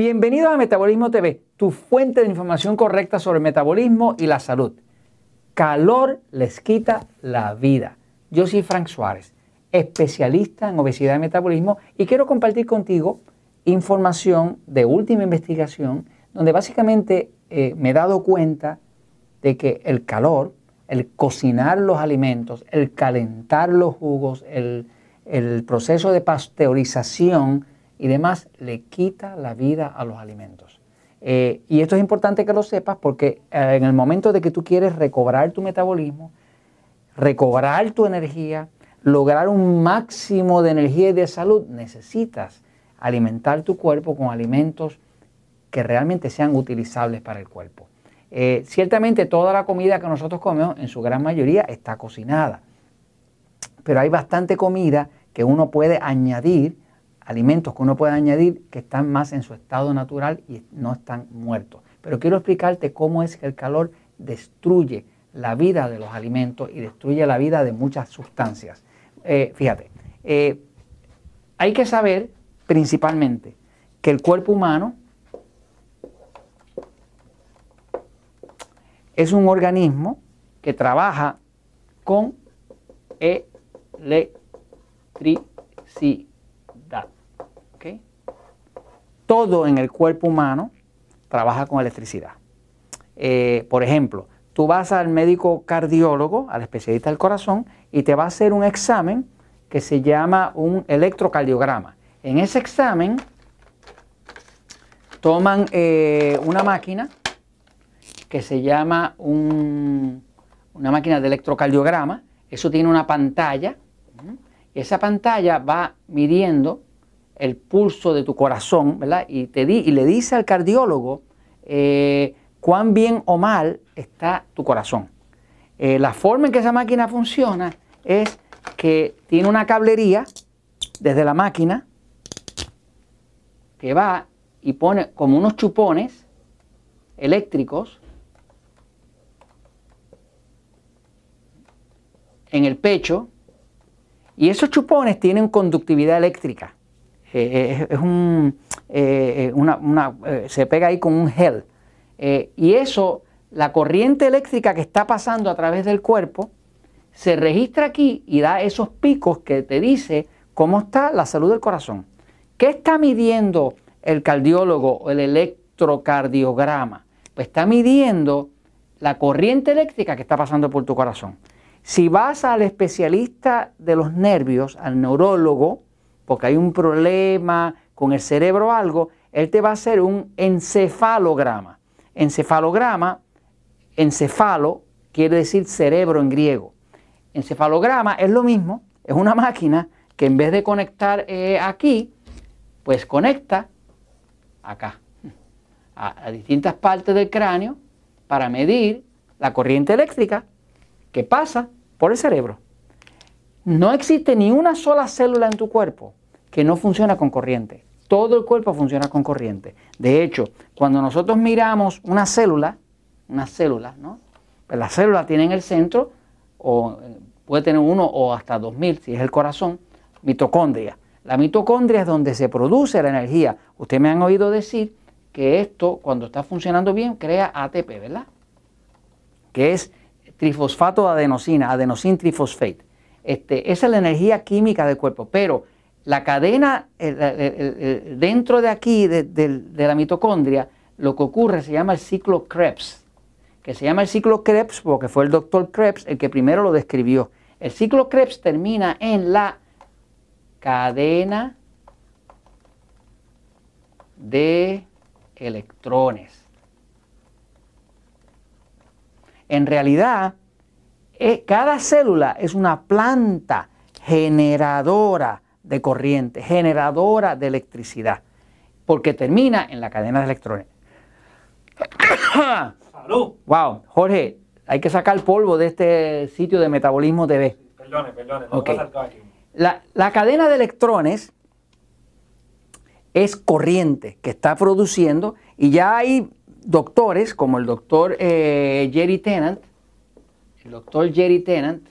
Bienvenidos a Metabolismo TV, tu fuente de información correcta sobre el metabolismo y la salud. Calor les quita la vida. Yo soy Frank Suárez, especialista en obesidad y metabolismo, y quiero compartir contigo información de última investigación, donde básicamente eh, me he dado cuenta de que el calor, el cocinar los alimentos, el calentar los jugos, el, el proceso de pasteurización, y demás, le quita la vida a los alimentos. Eh, y esto es importante que lo sepas porque eh, en el momento de que tú quieres recobrar tu metabolismo, recobrar tu energía, lograr un máximo de energía y de salud, necesitas alimentar tu cuerpo con alimentos que realmente sean utilizables para el cuerpo. Eh, ciertamente toda la comida que nosotros comemos en su gran mayoría está cocinada, pero hay bastante comida que uno puede añadir alimentos que uno puede añadir que están más en su estado natural y no están muertos. Pero quiero explicarte cómo es que el calor destruye la vida de los alimentos y destruye la vida de muchas sustancias. Eh, fíjate, eh, hay que saber principalmente que el cuerpo humano es un organismo que trabaja con electricidad todo en el cuerpo humano trabaja con electricidad. Eh, por ejemplo, tú vas al médico cardiólogo, al especialista del corazón, y te va a hacer un examen que se llama un electrocardiograma. En ese examen toman eh, una máquina que se llama una máquina de electrocardiograma. Eso tiene una pantalla. Esa pantalla va midiendo el pulso de tu corazón, ¿verdad? Y, te y le dice al cardiólogo eh, cuán bien o mal está tu corazón. Eh, la forma en que esa máquina funciona es que tiene una cablería desde la máquina que va y pone como unos chupones eléctricos en el pecho y esos chupones tienen conductividad eléctrica. Eh, es un, eh, una, eh, se pega ahí con un gel. y eso, la corriente eléctrica que está pasando a través del cuerpo, se registra aquí y da esos picos que te dice cómo está la salud del corazón. ¿Qué está midiendo el cardiólogo o el electrocardiograma? Pues está midiendo la corriente eléctrica que está pasando por tu corazón. Si vas al especialista de los nervios, al neurólogo, porque hay un problema con el cerebro o algo, él te va a hacer un encefalograma. Encefalograma, encefalo quiere decir cerebro en griego. Encefalograma es lo mismo, es una máquina que en vez de conectar eh, aquí, pues conecta acá, a distintas partes del cráneo para medir la corriente eléctrica que pasa por el cerebro. No existe ni una sola célula en tu cuerpo que no funciona con corriente. Todo el cuerpo funciona con corriente. De hecho, cuando nosotros miramos una célula, una célula, ¿no? Pues la célula tiene en el centro, o eh, puede tener uno o hasta dos mil, si es el corazón, mitocondria. La mitocondria es donde se produce la energía. Ustedes me han oído decir que esto, cuando está funcionando bien, crea ATP, ¿verdad? Que es trifosfato de adenosina, adenosine trifosfate. Este, esa es la energía química del cuerpo. Pero la cadena dentro de aquí, de, la mitocondria, lo que ocurre se llama el ciclo Krebs, que se llama el ciclo Krebs porque fue el doctor Krebs el que primero lo describió. El ciclo Krebs termina en la cadena de electrones. En realidad, eh, cada célula es una planta generadora de corriente, generadora de electricidad, porque termina en la cadena de electrones. ¡Salud! Wow, Jorge, hay que sacar el polvo de este sitio de Metabolismo TV. Perdone, perdone, no okay. aquí. La, la cadena de electrones es corriente que está produciendo y ya hay doctores como el doctor eh, Jerry Tennant, el doctor Jerry Tennant,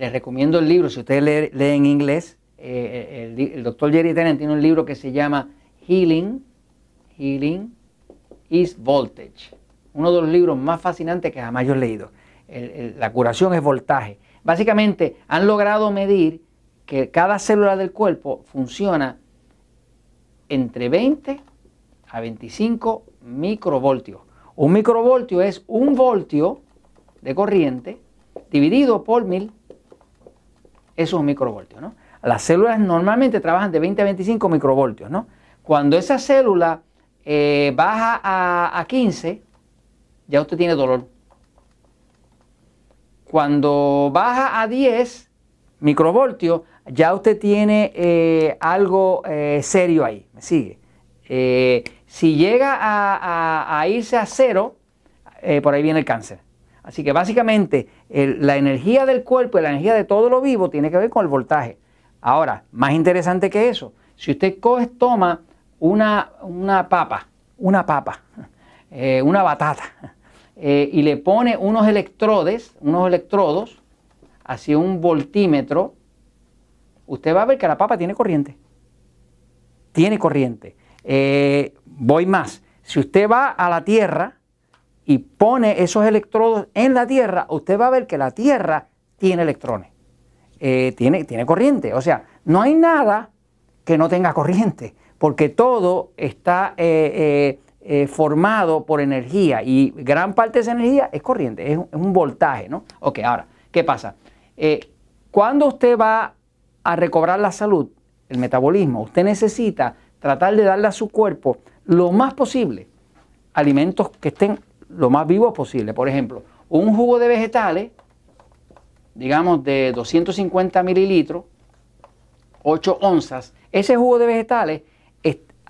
les recomiendo el libro, si ustedes leen, en inglés, eh, el, doctor Jerry Tennant tiene un libro que se llama Healing, Healing is Voltage. Uno de los libros más fascinantes que jamás yo he leído. la curación es voltaje. Básicamente han logrado medir que cada célula del cuerpo funciona entre 20 a 25 microvoltios. Un microvoltio es un voltio de corriente dividido por mil. Eso es un microvoltio, ¿no? Las células normalmente trabajan de 20 a 25 microvoltios, ¿no? Cuando esa célula eh, baja a, 15, ya usted tiene dolor. Cuando baja a 10 microvoltios, ya usted tiene eh, algo eh, serio ahí. ¿Me sigue? si llega a, irse a cero, por ahí viene el cáncer. Así que básicamente la energía del cuerpo y la energía de todo lo vivo tiene que ver con el voltaje. Ahora, más interesante que eso, si usted coge, toma una, una papa, una papa, eh, una batata, eh, y le pone unos electrodes, unos electrodos, hacia un voltímetro, usted va a ver que la papa tiene corriente. Tiene corriente. Eh, voy más. Si usted va a la Tierra y pone esos electrodos en la Tierra, usted va a ver que la Tierra tiene electrones. tiene, tiene corriente. O sea, no hay nada que no tenga corriente porque todo está eh, eh, eh, formado por energía y gran parte de esa energía es corriente, es, un voltaje, ¿no? Ok, ahora, ¿qué pasa? cuando usted va a recobrar la salud, el metabolismo, usted necesita tratar de darle a su cuerpo lo más posible alimentos que estén lo más vivos posible. Por ejemplo, un jugo de vegetales, digamos de 250 mililitros, 8 onzas, ese jugo de vegetales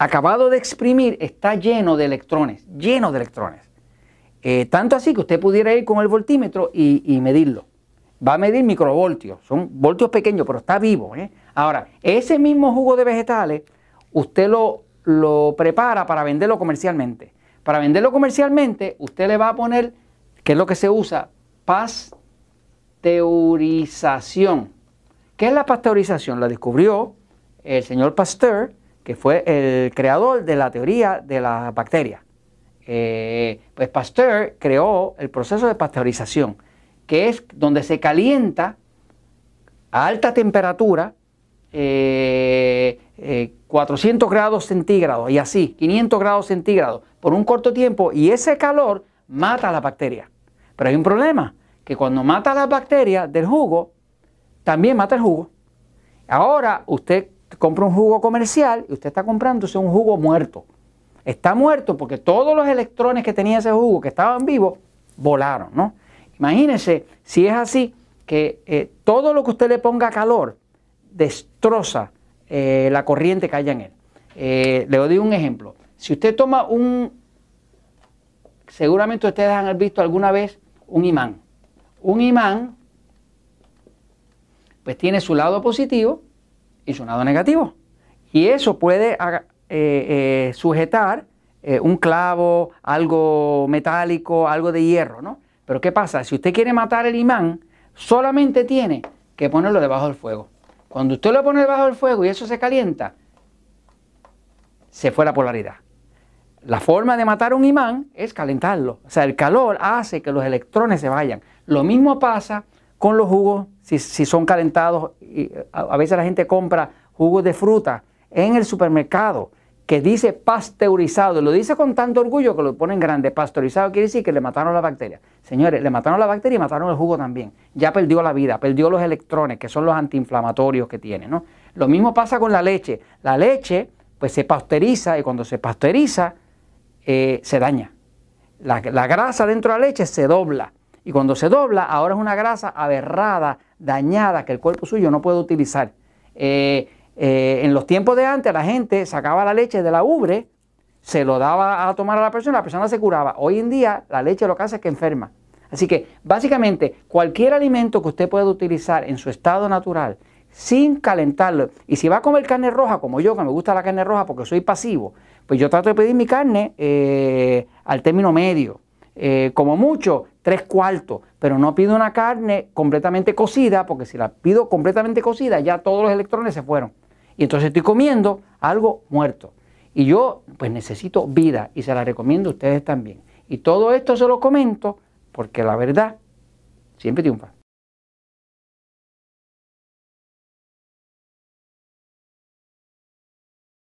acabado de exprimir está lleno de electrones, lleno de electrones. Eh, tanto así que usted pudiera ir con el voltímetro y, medirlo. Va a medir microvoltios, son voltios pequeños, pero está vivo. ¿eh? Ahora, ese mismo jugo de vegetales, usted lo, lo prepara para venderlo comercialmente. Para venderlo comercialmente, usted le va a poner, que es lo que se usa, pasteurización. ¿Qué es la pasteurización? La descubrió el señor Pasteur que fue el creador de la teoría de las bacterias. Eh, pues Pasteur creó el proceso de pasteurización, que es donde se calienta a alta temperatura, 400 eh, eh, grados centígrados y así, 500 grados centígrados por un corto tiempo y ese calor mata a la bacteria. Pero hay un problema, que cuando mata a las bacterias del jugo, también mata el jugo. Ahora usted compra un jugo comercial y usted está comprándose un jugo muerto. Está muerto porque todos los electrones que tenía ese jugo que estaban vivos volaron, ¿no? Imagínese si es así que eh, todo lo que usted le ponga calor destroza eh, la corriente que haya en él. Eh, le doy un ejemplo. Si usted toma un, seguramente ustedes han visto alguna vez un imán. Un imán, pues tiene su lado positivo y su lado negativo. Y eso puede eh, eh, sujetar un clavo, algo metálico, algo de hierro, ¿no? Pero ¿qué pasa? Si usted quiere matar el imán, solamente tiene que ponerlo debajo del fuego. Cuando usted lo pone debajo del fuego y eso se calienta, se fue la polaridad. La forma de matar un imán es calentarlo. O sea, el calor hace que los electrones se vayan. Lo mismo pasa con los jugos, si, son calentados, a, veces la gente compra jugos de fruta en el supermercado que dice pasteurizado, lo dice con tanto orgullo que lo ponen grande, pasteurizado quiere decir que le mataron la bacteria. Señores, le mataron la bacteria y mataron el jugo también. Ya perdió la vida, perdió los electrones, que son los antiinflamatorios que tiene. ¿no? Lo mismo pasa con la leche. La leche, pues se pasteuriza y cuando se pasteuriza, eh, se daña. La, grasa dentro de la leche se dobla. Y cuando se dobla, ahora es una grasa aberrada, dañada, que el cuerpo suyo no puede utilizar. Eh, eh, en los tiempos de antes, la gente sacaba la leche de la ubre, se lo daba a tomar a la persona, la persona se curaba. Hoy en día, la leche lo que hace es que enferma. Así que, básicamente, cualquier alimento que usted pueda utilizar en su estado natural, sin calentarlo, y si va a comer carne roja, como yo, que me gusta la carne roja porque soy pasivo, pues yo trato de pedir mi carne eh, al término medio. como mucho, tres cuartos, pero no pido una carne completamente cocida, porque si la pido completamente cocida, ya todos los electrones se fueron. Y entonces estoy comiendo algo muerto. Y yo pues necesito vida y se la recomiendo a ustedes también. Y todo esto se lo comento porque la verdad siempre triunfa.